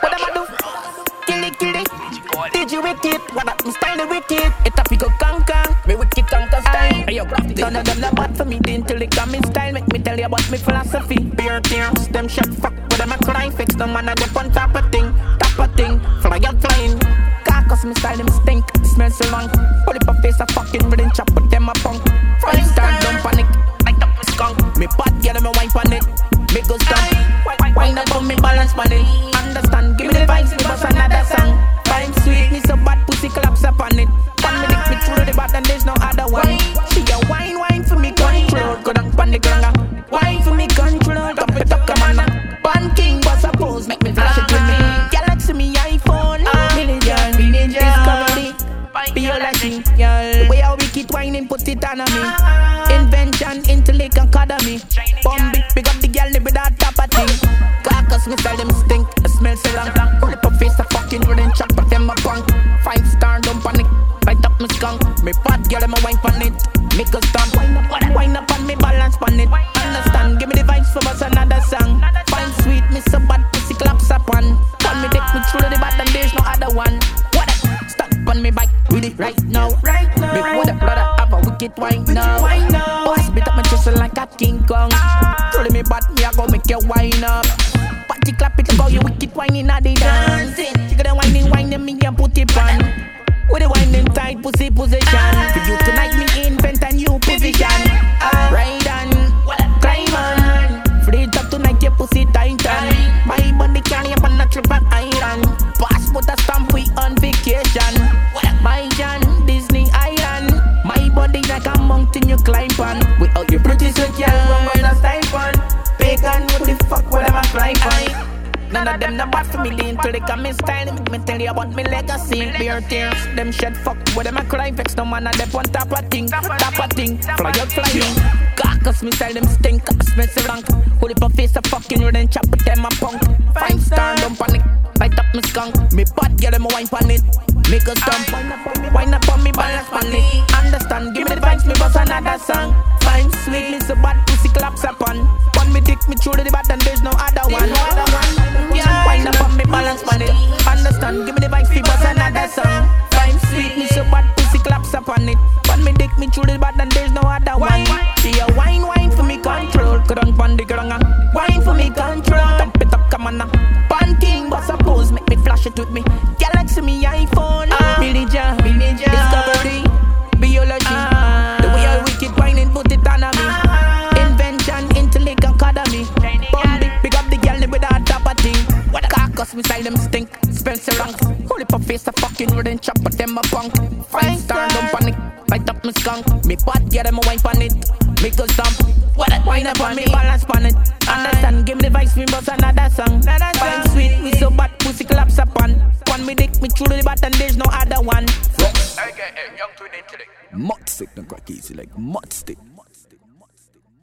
What am I do? Kill it, kill it. Did you wicked? What up, my style wicked? It up, you go conquer. Me wicked conquer style. Hey yo, crafty. None of them not bad for me. The intellect got me style. Make me tell you about me philosophy. Beer tears, them shit fuck. But them a cry fix. No man I go on top of thing, top of thing. Fly out flying. Cause me style them stink, smell so long. Pull up a face a fucking rhythm chop, but them a punk. Vibes, me bust another song. Fine sweet, me so bad pussy collapse up on it. One me dick me through the bottom, there's no other one. She a wine, wine for me control. Go down pon the ground, wine for me control. Top it up, come on. Pan king, boss a pose, make me flash it with me. Galaxy me iPhone, million, million. Discovery, biology, the way how we keep whining, put it on me. Invention, intellect, academy. Bomb it, pick up the girl, live without top of thing. Carcass, me style them stink, I smell so long. Chop, but them a punk. Five star, don't panic. Light up my skunk, me pot, girl, them a wine pon it. Make a stomp, wine up on me, balance pon it. Understand, give me the vibes for us another song. Fine sweet, me so bad, pussy claps up on. Pon me dick, me through the bottom, there's no other one. What up? Stop on me bike, with it right now. Right now. Me up, brother, have a wicked wine now. wine now. Boss beat up my chest like a King Kong. Ah. Throw me butt, me I go make you wine up. Clap it, go you wicked wine in the dance. You gotta whining, whining me and put it on. With the whining tight pussy position. For you tonight, me invent a new position. Ride on, climb on. Free it up tonight, your pussy tighten. My body up on a trip on iron. Passport a stamp, we on vacation. My John, Disney Island. My body like a mountain you climb on. We out your pretty so One girl. was a style on. Bacon, what the fuck, what am I crying on? None of them not bad for me lean till they come in style. Make me tell you about me legacy. Beer tears, them shed fuck. Where them a cry vex, no man a dep on top of thing, top of thing. Fly out flying. Carcass me style them stink, so rank. Hold up face a fucking red and chop, them a punk. Five star, don't panic. Light up me skunk. Me pot, get them a wine pan it. Make a stump. Wine up on me, balance pan it. Understand, give me the vibes, me bust another song. Fine, sweet, me so bad, pussy claps upon. One me dick, me through the there's no other one. no other one. Me control. Dump it up, come on now. Pan king, boss a make me flash it with me. Galaxy me iPhone, Ah. Billy John, Billy John. Discovery, biology. Ah. The way I wicked whining, put it on me. Invention, intellect, academy. Bomb it, pick up the girl with a top of thing. What a carcass, me style them stink. Spencer rank. Up a face, a fucking wooden chop, but them a punk. Five star, don't panic. Light up my skunk. Me pot, get them a wine pan it. Make a stomp. What a wine up on me, balance pan it. Understand, me the vibes, me bust another song. Another Fine, song. sweet, me so bad, pussy collapse upon. One me dick, me through the button, there's no other one. Mud stick, don't crack easy like mud stick.